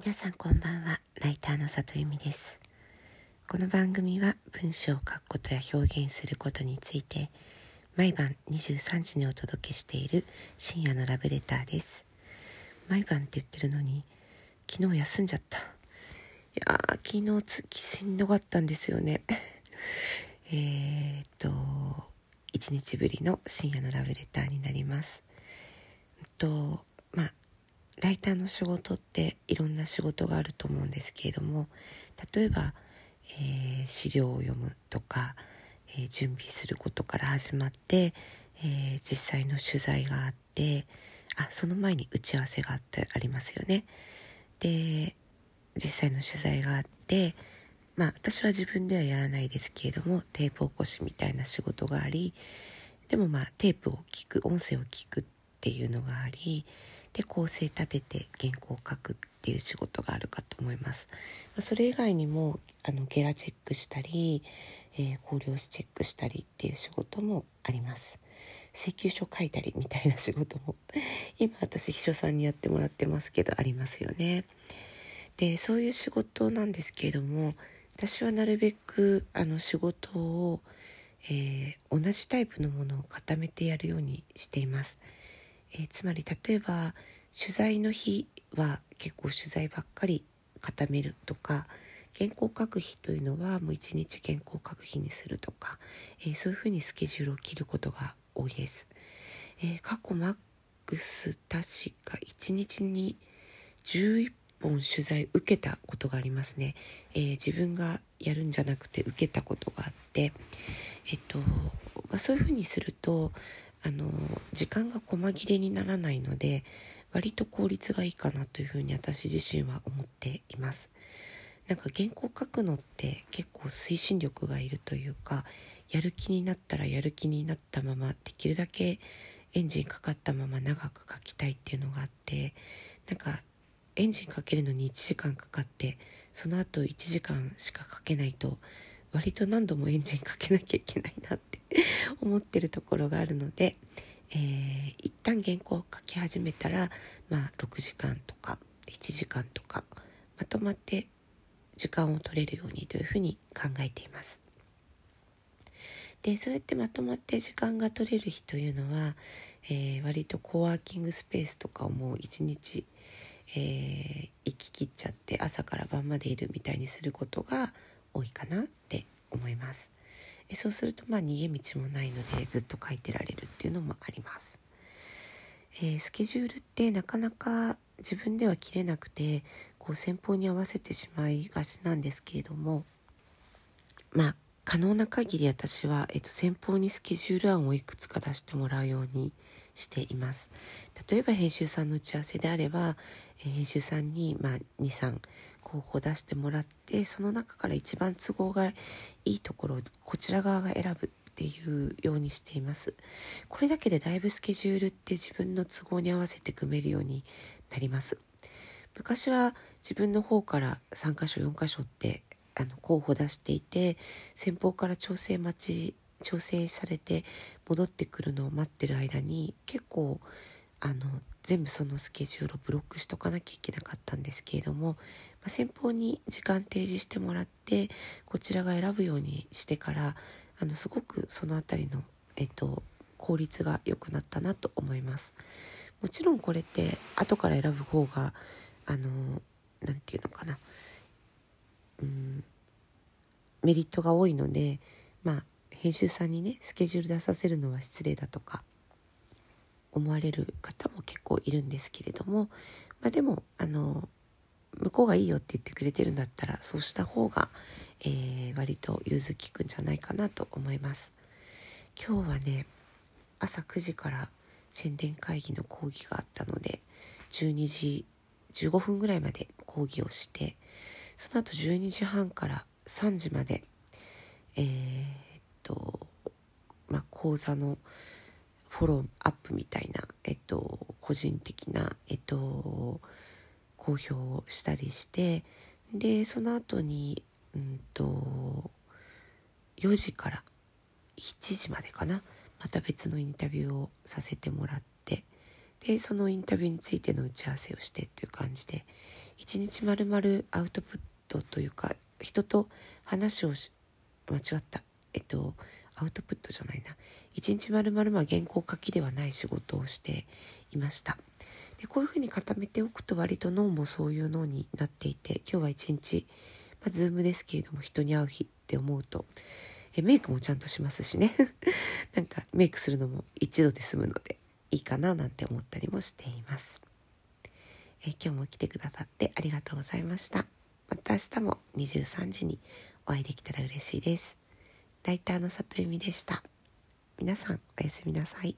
皆さんこんばんは。ライターの里由美です。この番組は文章を書くことや表現することについて毎晩23時にお届けしている深夜のラブレターです。毎晩って言ってるのに昨日休んじゃった。いや昨日月しんどかったんですよね。え、っと1日ぶりの深夜のラブレターになります。とまあライターの仕事っていろんな仕事があると思うんですけれども例えば、えー、資料を読むとか、えー、準備することから始まって、えー、実際の取材があってあその前に打ち合わせがあってありますよね。で実際の取材があってまあ私は自分ではやらないですけれどもテープ起こしみたいな仕事がありでもまあテープを聞く音声を聞くっていうのがありで構成立てて原稿を書くっていう仕事があるかと思います。それ以外にもあのゲラチェックしたり、えー、考慮紙チェックしたりっていう仕事もあります。請求書書いたりみたいな仕事も 今私秘書さんにやってもらってますけどありますよね。でそういう仕事なんですけれども私はなるべくあの仕事を、えー、同じタイプのものを固めてやるようにしています。えー、つまり例えば取材の日は結構取材ばっかり固めるとか原稿書く日というのはもう一日原稿書く日にするとか、えー、そういうふうにスケジュールを切ることが多いです。えー、過去マックス確か1日に11本取材受けたことがありますね、えー、自分がやるんじゃなくて受けたことがあってえっと、まあ、そういうふうにするとあの時間が細切れにならないので割と効率がいいかなというふうに私自身は思っています。なんか原稿書くのって結構推進力がいるというかやる気になったらやる気になったままできるだけエンジンかかったまま長く書きたいっていうのがあってなんかエンジンかけるのに1時間かかってその後1時間しかかけないと割と何度もエンジンかけなきゃいけないなって 思ってるところがあるので、えー、一旦原稿を書き始めたら、まあ、6時間とか7時間とかまとまって時間を取れるようにというふうに考えています。でそうやってまとまって時間が取れる日というのは、えー、割とコワーキングスペースとかをもう一日、えー、行き切っちゃって朝から晩までいるみたいにすることが多いかなって思います。そうするとまあ逃げ道もないのでずっと書いてられるっていうのもあります。えー、スケジュールってなかなか自分では切れなくてこう先方に合わせてしまいがちなんですけれどもまあ可能な限り私は、えっと、先方にスケジュール案をいくつか出してもらうようにしています。例えば編集さんの打ち合わせであれば、え、編集さんに、まあ、23候補を出してもらってその中から一番都合がいいところをこちら側が選ぶっていうようにしています。これだけでだいぶスケジュールって自分の都合に合わせて組めるようになります。昔は自分の方から3箇所4箇所ってあの候補出していて先方から調整待ち調整されて戻ってくるのを待ってる間に結構あの全部そのスケジュールをブロックしとかなきゃいけなかったんですけれども、まあ、先方に時間提示してもらってこちらが選ぶようにしてからあのすごくその辺りの、えっと、効率が良くなったなと思います。もちろんこれって後から選ぶ方があの何て言うのかなうんメリットが多いのでまあ編集さんにねスケジュール出させるのは失礼だとか思われる方も結構いるんですけれども、まあ、でもあの向こうがいいよって言ってくれてるんだったらそうした方が、えー、割と融通きくんじゃないかなと思います。今日はね朝9時から宣伝会議の講義があったので12時15分ぐらいまで講義をしてその後12時半から3時までえーとまあ、講座のフォローアップみたいな、えっと、個人的な、えっと、公表をしたりしてでその後にうんと4時から7時までかなまた別のインタビューをさせてもらってでそのインタビューについての打ち合わせをしてっていう感じで一日まるまるアウトプットというか人と話をし間違った。えっとアウトプットじゃないな。一日まるまるま原稿書きではない仕事をしていました。でこういうふうに固めておくと割と脳もそういう脳になっていて今日は一日、まあ、ズームですけれども人に会う日って思うとえメイクもちゃんとしますしね。なんかメイクするのも一度で済むのでいいかななんて思ったりもしています。え今日も来てくださってありがとうございました。また明日も23時にお会いできたら嬉しいです。ライターの里由美でした。皆さんおやすみなさい。